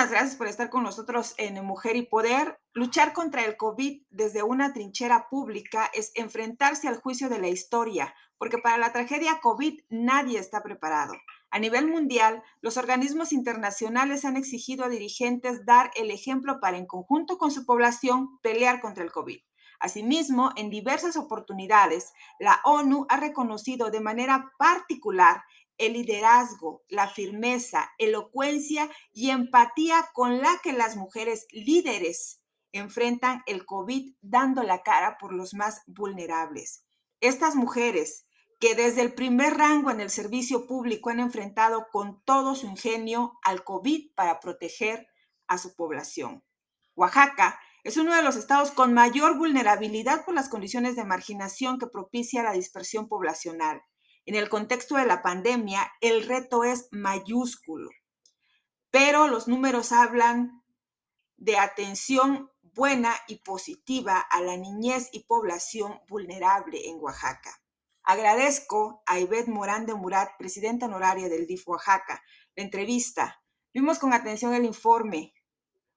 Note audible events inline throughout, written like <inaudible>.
Muchísimas gracias por estar con nosotros en Mujer y Poder. Luchar contra el COVID desde una trinchera pública es enfrentarse al juicio de la historia, porque para la tragedia COVID nadie está preparado. A nivel mundial, los organismos internacionales han exigido a dirigentes dar el ejemplo para, en conjunto con su población, pelear contra el COVID. Asimismo, en diversas oportunidades, la ONU ha reconocido de manera particular el liderazgo, la firmeza, elocuencia y empatía con la que las mujeres líderes enfrentan el COVID dando la cara por los más vulnerables. Estas mujeres que desde el primer rango en el servicio público han enfrentado con todo su ingenio al COVID para proteger a su población. Oaxaca es uno de los estados con mayor vulnerabilidad por las condiciones de marginación que propicia la dispersión poblacional. En el contexto de la pandemia, el reto es mayúsculo, pero los números hablan de atención buena y positiva a la niñez y población vulnerable en Oaxaca. Agradezco a Ivette Morán de Murat, presidenta honoraria del DIF Oaxaca, la entrevista. Vimos con atención el informe.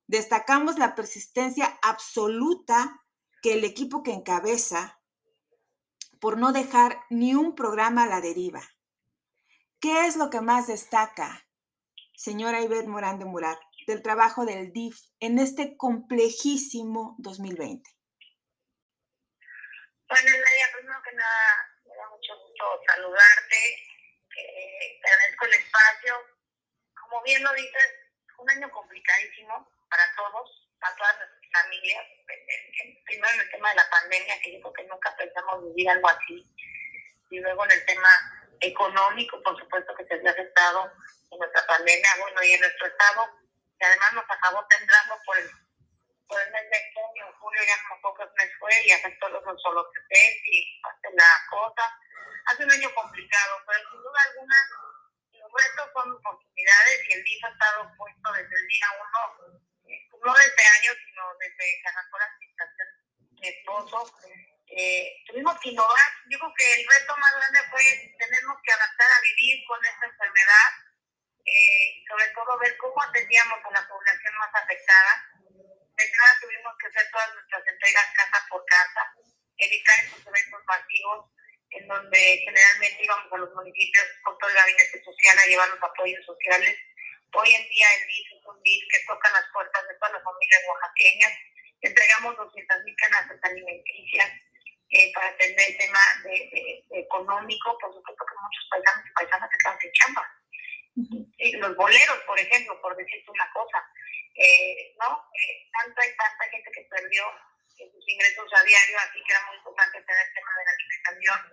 Destacamos la persistencia absoluta que el equipo que encabeza por no dejar ni un programa a la deriva. ¿Qué es lo que más destaca, señora Ivette Morán de Murat, del trabajo del DIF en este complejísimo 2020? Bueno, Nadia, primero que nada, me da mucho gusto saludarte, eh, te agradezco el espacio. Como bien lo dices, un año complicadísimo para todos, para todas nuestras familias, primero en el tema de la pandemia, que yo creo que nunca pensamos vivir algo así, y luego en el tema económico, por supuesto que se ha afectado en nuestra pandemia, bueno, y en nuestro estado, que además nos acabó temblando por el, mes de junio, julio ya como pocos meses fue y afectó los solo y la cosa. Hace un año complicado, pero sin duda alguna los retos son oportunidades y el DIF ha estado puesto desde el día uno no desde años, sino desde que arrancó la administración mi esposo. Eh, tuvimos que innovar. Yo creo que el reto más grande fue tenemos que adaptar a vivir con esta enfermedad, eh, sobre todo ver cómo atendíamos a la población más afectada. De entrada tuvimos que hacer todas nuestras entregas casa por casa, evitar esos eventos masivos en donde generalmente íbamos a los municipios con todo el gabinete social a llevar los apoyos sociales Hoy en día el DIF es un DIF que toca las puertas de todas las familias oaxaqueñas. Entregamos 200.000 canastas alimenticias eh, para atender el tema de, económico, por supuesto que muchos paisanos y paisanas se quedan sin chamba. los boleros, por ejemplo, por decirte una cosa, eh, ¿no? Eh, tanta y tanta gente que perdió sus ingresos a diario, así que era muy importante tener el tema de la alimentación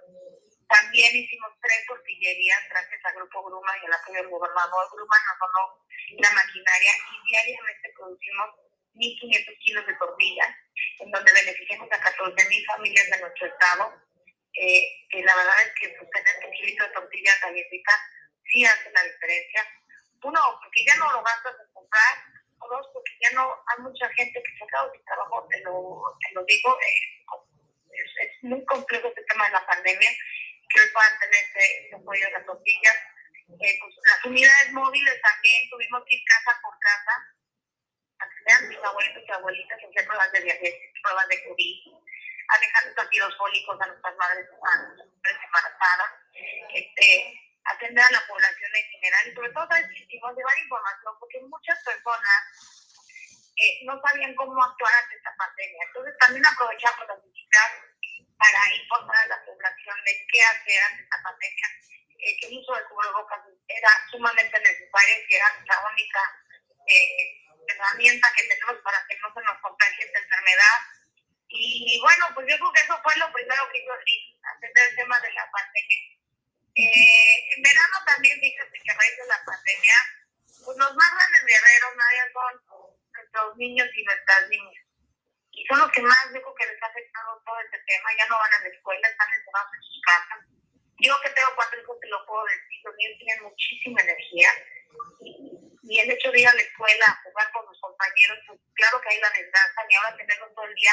también hicimos tres tortillerías gracias al Grupo Gruma y al apoyo del gobernador. Gruma nos donó la maquinaria y diariamente producimos 1.500 kilos de tortillas, en donde beneficiamos a 14.000 familias de nuestro estado. Eh, que la verdad es que pues, tener un kilito de tortillas galletitas sí hace la diferencia. Uno, porque ya no lo gastas en comprar. O dos, porque ya no hay mucha gente que se quedado sin trabajo, te lo, te lo digo. Eh, es muy complejo este tema de la pandemia que puedan tener este apoyo de las tortillas. Eh, pues, las unidades móviles también tuvimos que ir casa por casa. A tener a mis abuelitos y abuelitas hacer pruebas de diabetes, pruebas de COVID, a dejar los ácidos fólicos a nuestras madres, a nuestras embarazadas, este, atender a la población en general. Y sobre todo hicimos llevar información porque muchas personas eh, no sabían cómo actuar ante esta pandemia. Entonces también aprovechamos las visitas para informar a la población de qué hacer ante esta pandemia, eh, que el uso de cubrebocas era sumamente necesario, que era la única eh, herramienta que tenemos para que no se nos contagie esta enfermedad. Y, bueno, pues yo creo que eso fue lo primero que hizo el atender el tema de la pandemia. Eh, en verano también fíjate que a raíz de la pandemia, pues los más grandes guerreros, nadie son nuestros niños y nuestras niñas y son los que más yo creo que afectado todo este tema, ya no van a la escuela, están encerrados en sus casas. Yo que tengo cuatro hijos te lo puedo decir, los niños tienen muchísima energía y, el hecho de ir a la escuela a jugar con los compañeros, pues claro que hay la desgracia y ahora tenerlos todo el día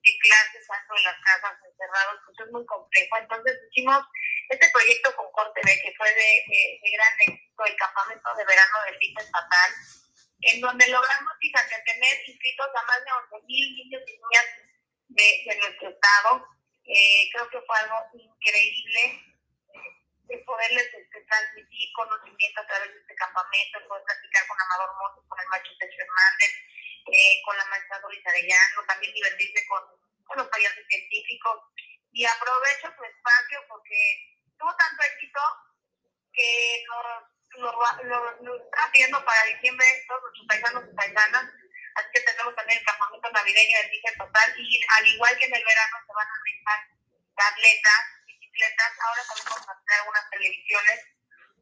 de clases dentro de las casas encerrados, pues es muy complejo. Entonces hicimos este proyecto con Corte B, que fue de, de, gran éxito, el campamento de verano del DIF estatal, en donde logramos, fíjate, tener inscritos a más de 11 mil niños y niñas de, de nuestro estado. Eh, creo que fue algo increíble de poderles este, transmitir conocimiento a través de este campamento, poder platicar con Amador Montes, con el macho Sergio Hernández, eh, con la maestra Doris Arellano, también divertirse con, con los payasos científicos. Y aprovecho tu espacio porque tuvo tanto éxito que nos, nos, nos, está pidiendo para diciembre todos nuestros paisanos y paisanas. También el campamento navideño del Dije Total y al igual que en el verano se van a realizar tabletas, bicicletas, ahora podemos hacer algunas televisiones,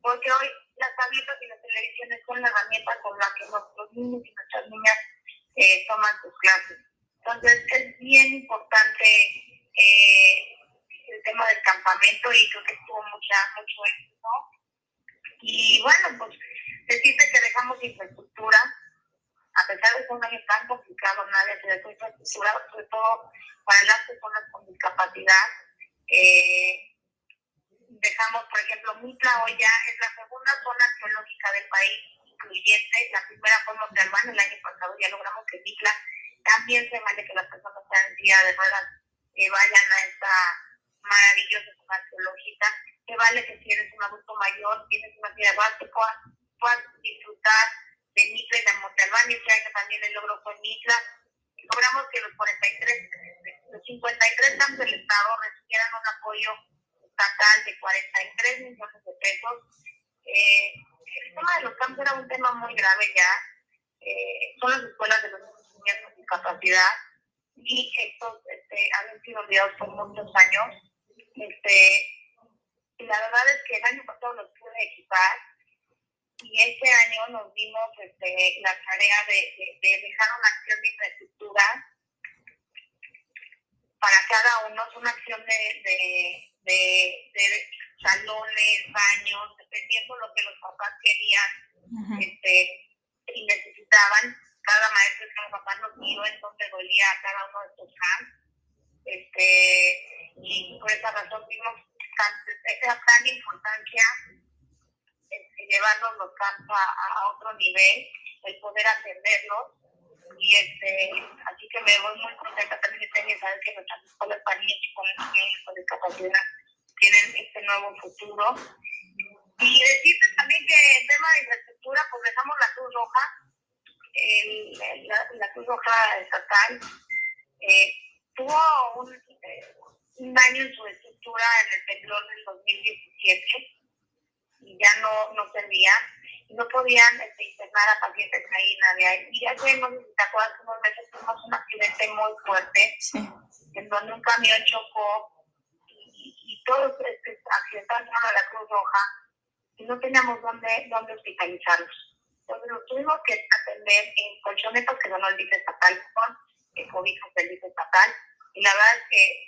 porque hoy las tabletas y las televisiones son la herramienta con la que nuestros niños y nuestras niñas eh, toman sus clases. Entonces es bien importante eh, el tema del campamento y creo que tuvo mucha, mucho éxito. Y bueno, pues decirte que dejamos infraestructura, a pesar de que es un año tan complicado, nadie se dejó infraestructura, sobre todo para las personas con discapacidad. Eh, dejamos, por ejemplo, Mitla hoy ya es la segunda zona arqueológica del país incluyente. La primera fue Montalbán el año pasado, ya logramos que Mitla también se vale que las personas sean en día de ruedas que vayan a esta maravillosa zona arqueológica, que vale que si eres un adulto mayor, tienes una vida de que puedas disfrutar de Mitla y de Montalbán, este año también el logro fue Mitla. Logramos que los 43, los 53 campos del Estado recibieran un apoyo estatal de 43 millones de pesos. Eh, el tema de los campos era un tema muy grave ya. Eh, son las escuelas de los niños con discapacidad y estos este, han sido olvidados por muchos años. Este, y la verdad es que el año pasado los pude equipar y este año nos dimos este, la tarea de, de, dejar una acción de infraestructura para cada uno, es una acción de, de, de, salones, baños, dependiendo lo que los papás querían este, y necesitaban cada maestro, cada papá nos dio en donde dolía a cada uno de estos camps. Este, y por esa razón vimos esa gran importancia llevarnos los camps a, otro nivel, el poder atenderlos. Y este, así que me voy muy contenta también de saber que nuestras escuelas para niños con niños con discapacidad tienen este nuevo futuro. Y decirte también que en tema de infraestructura, pues dejamos la Cruz Roja, el, la, la, Cruz Roja Estatal eh, tuvo un, eh, daño en su estructura en el temblor del 2017 y ya no, no servía. No podían este, internar a pacientes ahí, nadie. Y ya sé si te acuerdas, unos meses tuvimos un accidente muy fuerte sí. en donde un camión chocó y, y todos este, accidentaron a la Cruz Roja y no teníamos dónde, dónde hospitalizarlos. Entonces nos tuvimos que atender en colchonetas que donó el DIF estatal con cobijas del DIF estatal. Y la verdad es que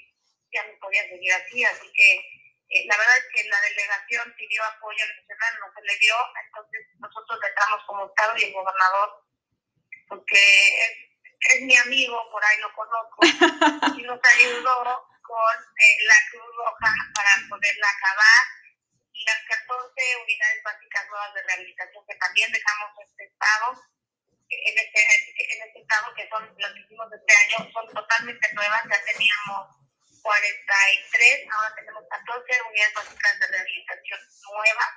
ya no podía seguir así, así que eh, la verdad es que la delegación pidió apoyo nacional, no se le dio, entonces nosotros le damos como Estado y el gobernador, porque es, es mi amigo, por ahí lo conozco, <laughs> y nos ayudó con eh, la Cruz Roja para poderla acabar y las 14 unidades básicas nuevas de rehabilitación que también dejamos en este estado, en este, en este estado que son las que hicimos este año, son totalmente nuevas, ya teníamos 43, ahora tenemos 14 unidades básicas de rehabilitación nuevas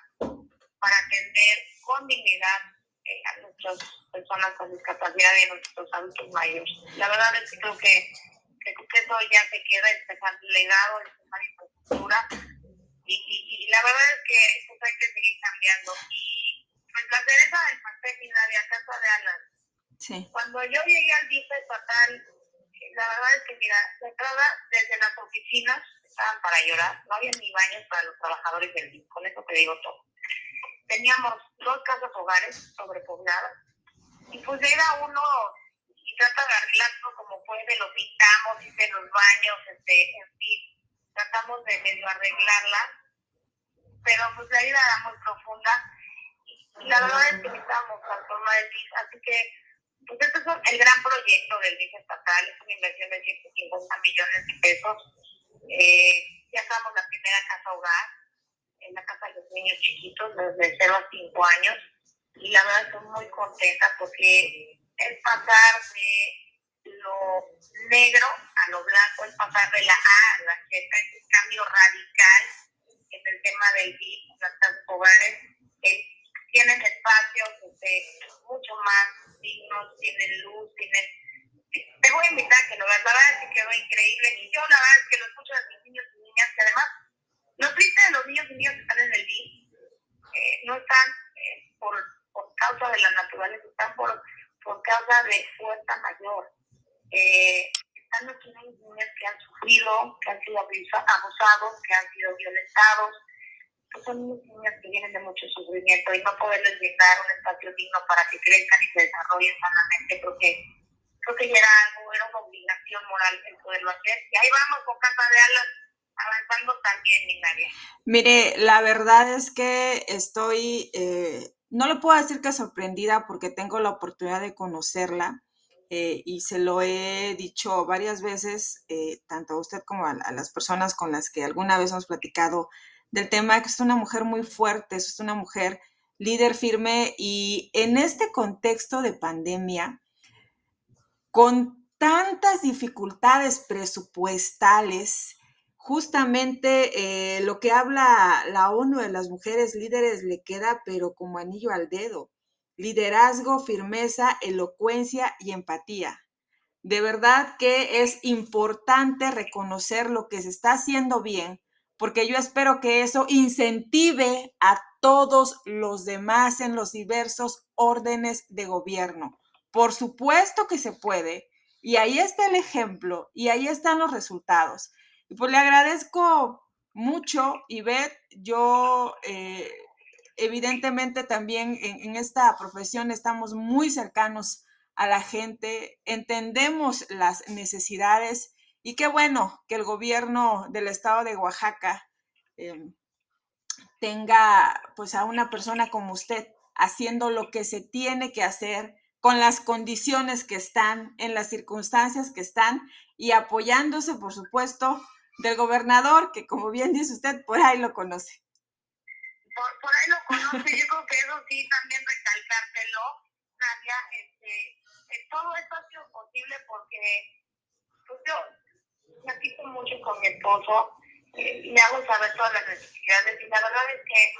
para atender con dignidad eh, a nuestras personas con discapacidad y a nuestros adultos mayores. La verdad es que creo que, que eso ya se queda, es legado, es dejar infraestructura y, la verdad es que pues hay que seguir cambiando. Y pues la cereza del pastel y la de casa de alas. Sí. Cuando yo llegué al DIF estatal, la verdad es que, mira, la entrada desde las oficinas estaban para llorar, no había ni baños para los trabajadores del DIF, con eso te digo todo. Teníamos dos casas hogares sobrepobladas, y pues era uno y trata de arreglarlo como puede, lo pintamos, hice los baños, este, en fin, tratamos de medio arreglarla, pero pues la idea era muy profunda y la verdad es que necesitamos transformar el DIF, así que pues este es el gran proyecto del DIF estatal, es una inversión de 150 millones de pesos. Eh, ya estamos la primera casa hogar, en la casa de los niños chiquitos, desde 0 a 5 años. y la verdad estoy muy contenta porque es pasar de lo negro a lo blanco, es pasar de la A a la Z, es un cambio radical en el tema del VIP, nuestros hogares eh, tienen espacios mucho más dignos, tienen luz, tienen... Te voy a invitar a que lo veas, la verdad es que quedó increíble y yo la verdad es que lo escucho de mis niños y niñas que además los tristes de los niños y niñas que están en el VIP eh, no están eh, por, por causa de la naturaleza, están por, por causa de fuerza mayor. Eh, están los niños que han sufrido, que han sido abusados, que han sido violentados, son niños que vienen de mucho sufrimiento y no poderles brindar un espacio digno para que crezcan y se desarrollen sanamente, creo que, creo que ya era algo, era una obligación moral el poderlo hacer. Y ahí vamos con Casa de Alas avanzando también, mi. Mire, la verdad es que estoy, eh, no le puedo decir que sorprendida porque tengo la oportunidad de conocerla. Eh, y se lo he dicho varias veces, eh, tanto a usted como a, a, las personas con las que alguna vez hemos platicado del tema, que es una mujer muy fuerte, es una mujer líder firme y en este contexto de pandemia, con tantas dificultades presupuestales, justamente eh, lo que habla la ONU de las mujeres líderes le queda, pero como anillo al dedo. Liderazgo, firmeza, elocuencia y empatía. De verdad que es importante reconocer lo que se está haciendo bien, porque yo espero que eso incentive a todos los demás en los diversos órdenes de gobierno. Por supuesto que se puede, y ahí está el ejemplo, y ahí están los resultados. Y pues le agradezco mucho, Ivette. Yo, eh, evidentemente, también en, en esta profesión estamos muy cercanos a la gente, entendemos las necesidades y qué bueno que el gobierno del estado de Oaxaca eh, tenga pues a una persona como usted haciendo lo que se tiene que hacer con las condiciones que están, en las circunstancias que están y apoyándose, por supuesto, del gobernador, que como bien dice usted, por ahí lo conoce. Por, ahí lo conoce, yo creo que eso sí también recalcártelo, Nadia, este, todo esto ha sido posible porque pues yo platico mucho con mi esposo, eh, le hago saber todas las necesidades y la verdad es que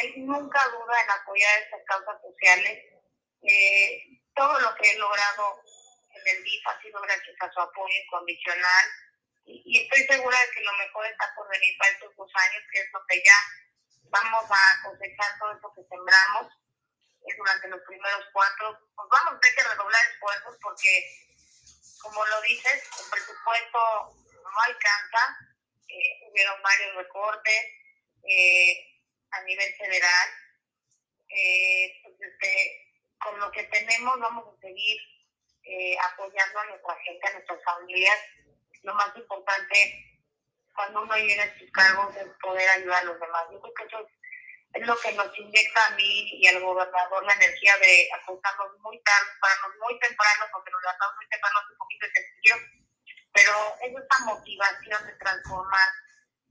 él nunca duda en apoyar estas causas sociales. Eh, todo lo que he logrado en el DIF ha sido gracias a su apoyo incondicional y, estoy segura de que lo mejor está por venir para estos dos años, que es lo que ya vamos a cosechar todo eso que sembramos es durante los primeros cuatro. Pues vamos a tener que redoblar esfuerzos porque, como lo dices, el presupuesto no alcanza, eh, hubieron varios recortes eh, a nivel federal. Eh, pues este, con lo que tenemos vamos a seguir apoyando a nuestra gente, a nuestras familias lo más importante cuando uno viene a sus cargos es poder ayudar a los demás. Yo creo que eso es, lo que nos inyecta a mí y al gobernador la energía de acostarnos muy tarde, pararnos muy temprano, porque nos levantamos muy temprano, es un poquito sencillo, pero es esta motivación de transformar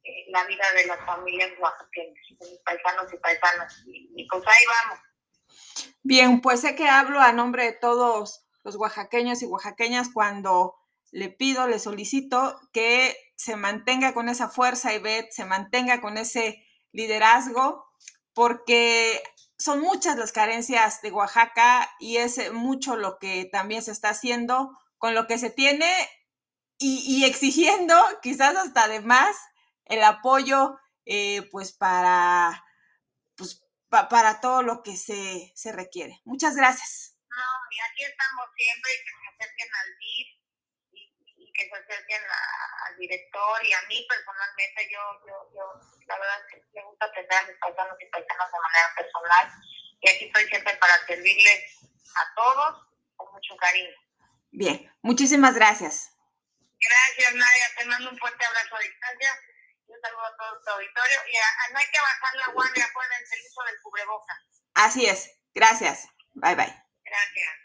eh, la vida de las familias oaxaqueñas, de mis paisanos y paisanas. Y, y pues ahí vamos. Bien, pues sé que hablo a nombre de todos los oaxaqueños y oaxaqueñas cuando le pido, le solicito que se mantenga con esa fuerza, Ivette, se mantenga con ese liderazgo, porque son muchas las carencias de Oaxaca y es mucho lo que también se está haciendo con lo que se tiene y, exigiendo <laughs> quizás hasta además el apoyo eh, pues para pues para todo lo que se, se requiere. Muchas gracias. No, y aquí estamos siempre y que se acerquen al DIF que se acerquen al director y a mí personalmente, yo, yo, yo la verdad es que me gusta atender a mis paisanos y paisanas de manera personal y aquí estoy siempre para servirles a todos con mucho cariño. Bien, muchísimas gracias. Gracias, Nadia. Te mando un fuerte abrazo a distancia. Un saludo a todo tu auditorio. Y no hay que bajar la guardia, acuérdense el uso del cubreboca. Así es. Gracias. Bye, bye. Gracias.